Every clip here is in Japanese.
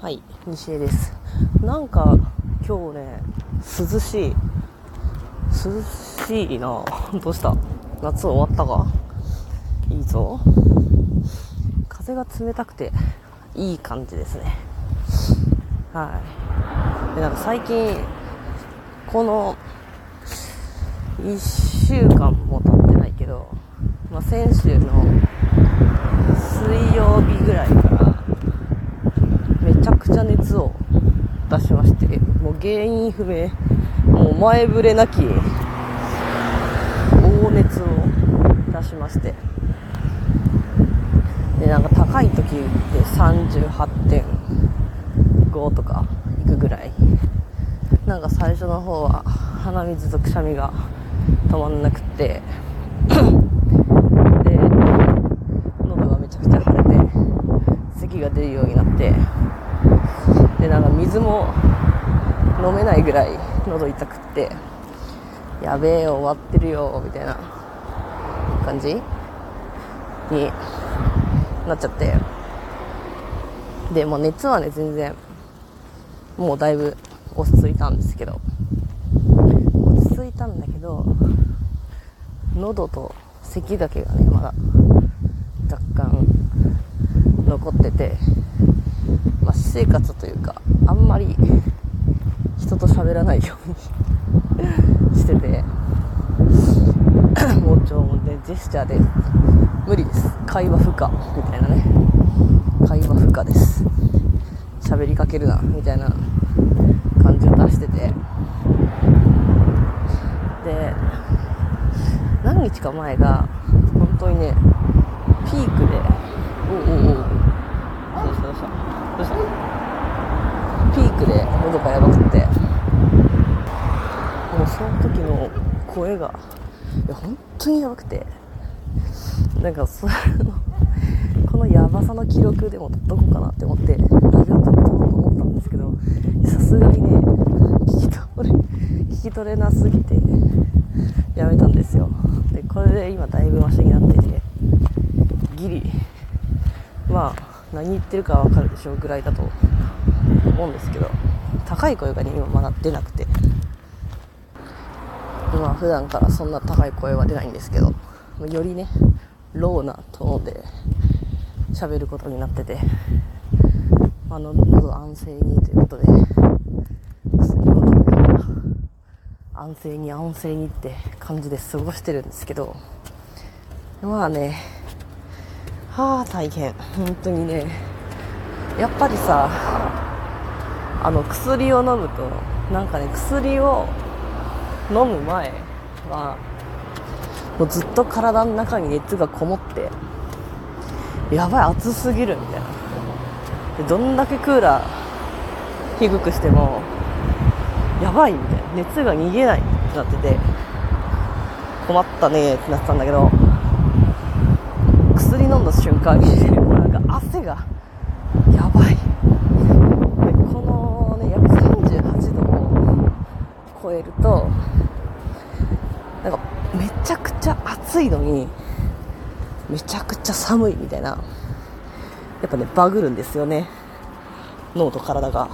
はい、西江です。なんか今日ね、涼しい。涼しいな どうした？夏終わったか？いいぞ。風が冷たくていい感じですね。はい。で、なんか最近、この1週間も経ってないけど、まあ、先週の水曜日ぐらいからくちゃ熱を出しましてもう原因不明。もう前触れなき大熱を出しまして。でなんか高い時で38.5とかいくぐらい。なんか最初の方は鼻水とくしゃみが止まんなくって。で喉がめちゃくちゃ腫れて咳が出るようになって。でなんか水も飲めないぐらい喉痛くってやべえ終わってるよみたいな感じになっちゃって。でも熱はね全然もうだいぶ落ち着いたんですけど。落ち着いたんだけど喉と咳だけがねまだ若干残ってて、生活というかあんまり人と喋らないように しててもうちょもねジェスチャーで無理です。会話不可みたいなね。会話不可です。喋りかけるなみたいな感じを出してて。で何日か前が本当にねピークでおうおうおうどうしたどう。したどうしたピークで喉がやばくって。もうその時の声がいや本当にやばくて。なんかそれのこのやばさの記録でも取っとこうかなって思ってラジオ撮ろうと思ったんですけどさすがにね聞き取れ聞き取れなすぎてやめたんですよ。でこれで今だいぶマシになっててギリ。まあ何言ってるかわかるでしょうぐらいだと思うんですけど高い声がね今まだ出なくて。まあ普段からそんな高い声は出ないんですけどよりねローなトーンで喋ることになっててあの喉安静にということで薬を飲みながら安静に安静にって感じで過ごしてるんですけどまあねあ大変。本当にね。やっぱりさあの薬を飲むとなんかね薬を飲む前はもうずっと体の中に熱がこもってやばい暑すぎるみたいな。でどんだけクーラー低くしてもやばいみたいな。熱が逃げないってなってて困ったねってなってたんだけど薬飲んだ瞬間にもうなんか汗がやばい。でこのねやっぱ38度を超えるとなんかめちゃくちゃ暑いのにめちゃくちゃ寒いみたいな。やっぱねバグるんですよね。脳と体が。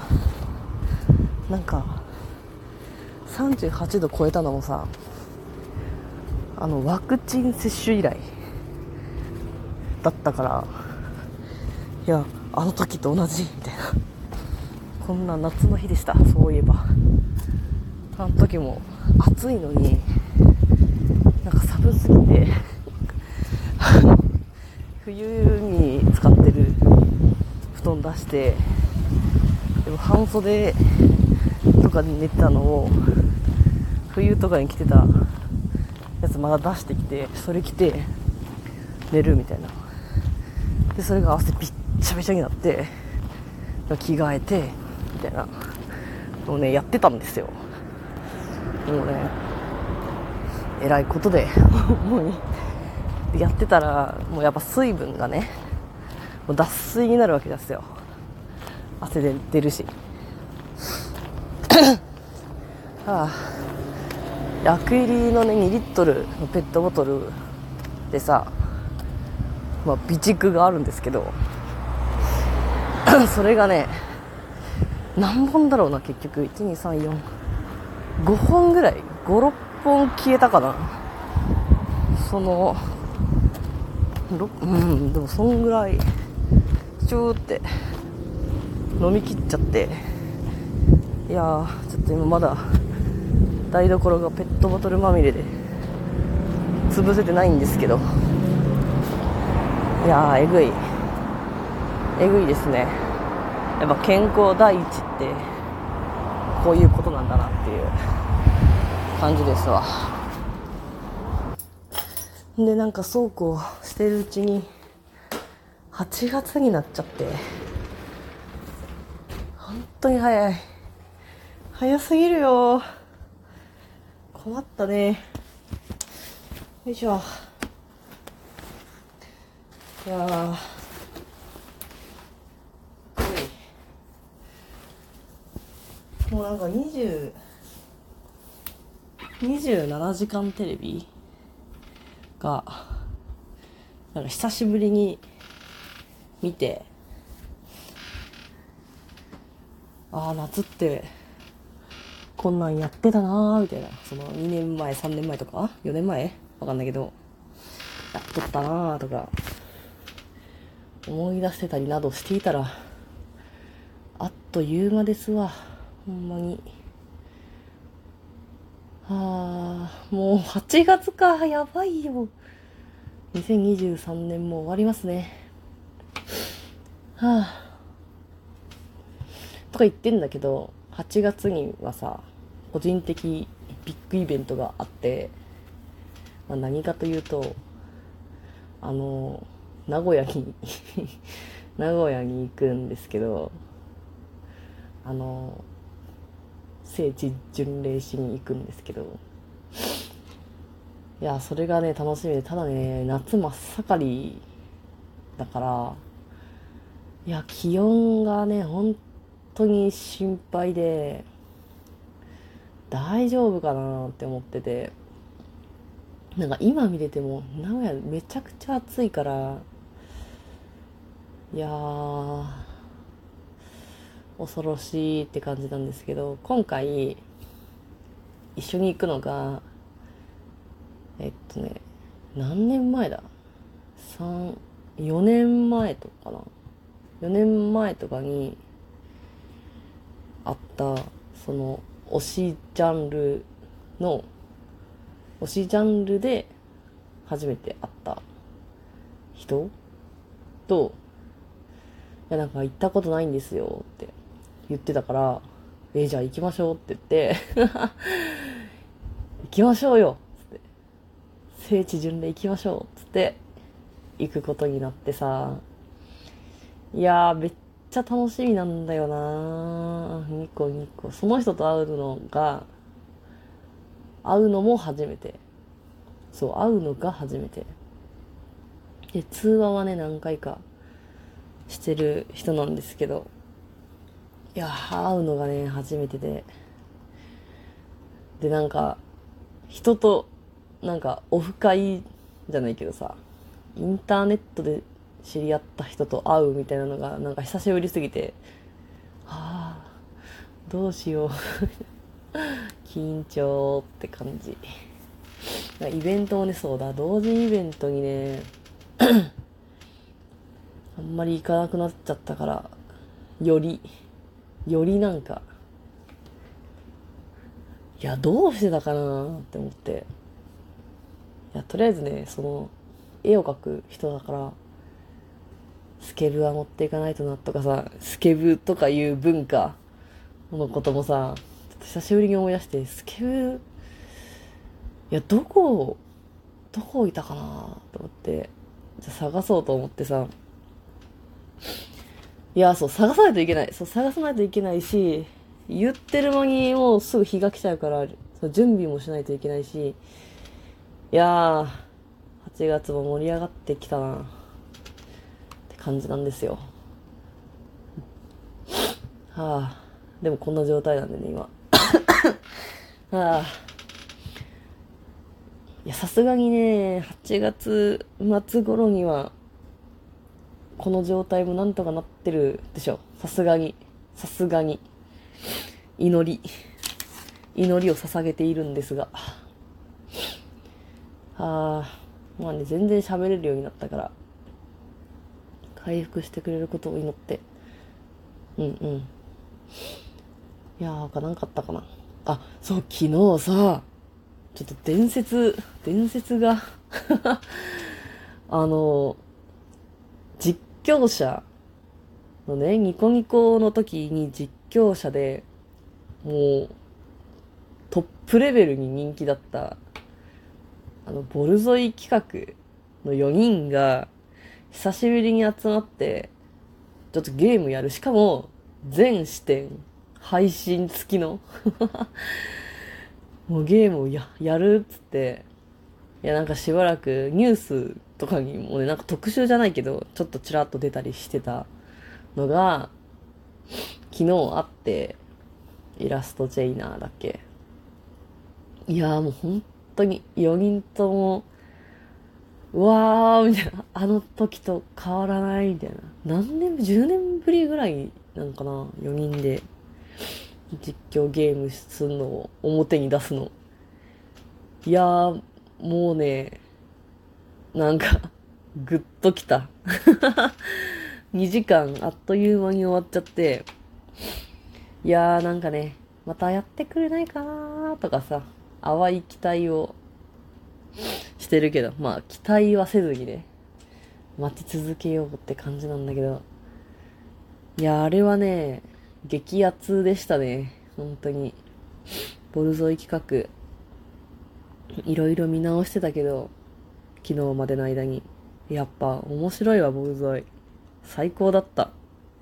なんか38度超えたのもさあのワクチン接種以来。だったからいやあの時と同じみたいな。こんな夏の日でしたそういえば。あの時も暑いのになんか寒すぎて冬に使ってる布団出してでも半袖とかで寝てたのを冬とかに着てたやつまだ出してきてそれ着て寝るみたいな。でそれが汗びっちゃびちゃになって着替えてみたいなのをねやってたんですよ。もうねえらいことで もうやってたらもうやっぱ水分がねもう脱水になるわけですよ。汗で出るし。はあ。薬入りのね2リットルのペットボトルでさまあ備蓄があるんですけど それがね何本だろうな結局。12345本ぐらい。56本消えたかな。そのうんでもそんぐらい。チューって飲み切っちゃって。いやーちょっと今まだ台所がペットボトルまみれで潰せてないんですけど。いやーえぐい。えぐいですね。やっぱ健康第一ってこういうことなんだなっていう。感じですわ。でなんかそうこうしてるうちに8月になっちゃって本当に早い。早すぎるよ困ったね。よいしょ。いやー。もうなんか20 27時間テレビがなんか久しぶりに見てああ夏ってこんなんやってたなーみたいな。その2年前3年前とか4年前？わかんないけど。やっとったなーとか。思い出してたりなどしていたらあっという間ですわ。ほんまに。はあ、もう8月か、やばいよ。2023年も終わりますね。はあ。とか言ってんだけど、8月にはさ、個人的ビッグイベントがあって、まあ、何かというと、あの、名古屋に 名古屋に行くんですけど、あの、聖地巡礼しに行くんですけどいやそれがね楽しみでただね夏真っ盛りだからいや気温がね本当に心配で大丈夫かなって思っててなんか今見てても名古屋めちゃくちゃ暑いからいやー恐ろしいって感じなんですけど今回一緒に行くのがえっとね何年前だ？34年前とかな？4年前とかにあったその推しジャンルの推しジャンルで初めて会った人とやなんか行ったことないんですよって言ってたから、えー、じゃあ行きましょうって言って 行きましょうよつって。聖地巡礼行きましょうっつって、行くことになってさ、いやー、めっちゃ楽しみなんだよなニコニコ。その人と会うのが、会うのも初めて。そう、会うのが初めて。で、通話はね、何回かしてる人なんですけど、いや会うのがね初めてで。でなんか人となんかオフ会じゃないけどさインターネットで知り合った人と会うみたいなのがなんか久しぶりすぎてはあどうしよう。緊張って感じ。イベントもねそうだ同時イベントにねあんまり行かなくなっちゃったからよりよりなんか、いや、どうしてたかなって思って。いや、とりあえずね、その、絵を描く人だから、スケブは持っていかないとなとかさ、スケブとかいう文化のこともさ、ちょっと久しぶりに思い出して、スケブ、いや、どこ、どこいたかなと思って、じゃ探そうと思ってさ、いや、そう、探さないといけない。そう、探さないといけないし、言ってる間にもうすぐ日が来ちゃうから、そう準備もしないといけないし、いやー、8月も盛り上がってきたなって感じなんですよ。はあ、でもこんな状態なんでね、今。はあ。いや、さすがにね、8月末頃には、この状態もなんとかなってるでしょ。さすがに。さすがに。祈り、祈りを捧げているんですが、あー、まあね、全然喋れるようになったから、回復してくれることを祈って、うんうん。いやー、かなんかったかな。あ、そう、昨日さ、ちょっと伝説、伝説が あの、況者のね、ニコニコの時に実況者で、もう、トップレベルに人気だった、あの、ボルゾイ企画の4人が、久しぶりに集まって、ちょっとゲームやる。しかも、全視点、配信付きの もうゲームをや、やるっつって、いやなんかしばらくニュースとかにもね、なんか特集じゃないけど、ちょっとちらっと出たりしてたのが、昨日あって、イラストチェイナーだっけ。いやもう本当に4人とも、うわーみたいな、あの時と変わらないみたいな。何年、10年ぶりぐらいなんかな、4人で実況ゲームするのを表に出すの。いやー、もうね、なんか、ぐっときた。2時間あっという間に終わっちゃって、いやーなんかね、またやってくれないかなーとかさ、淡い期待をしてるけど、まあ期待はせずにね、待ち続けようって感じなんだけど、いや、あれはね、激アツでしたね。本当に。ボルゾイ企画、いろいろ見直してたけど、昨日までの間に。やっぱ面白いわ、ボルゾイ。最高だった。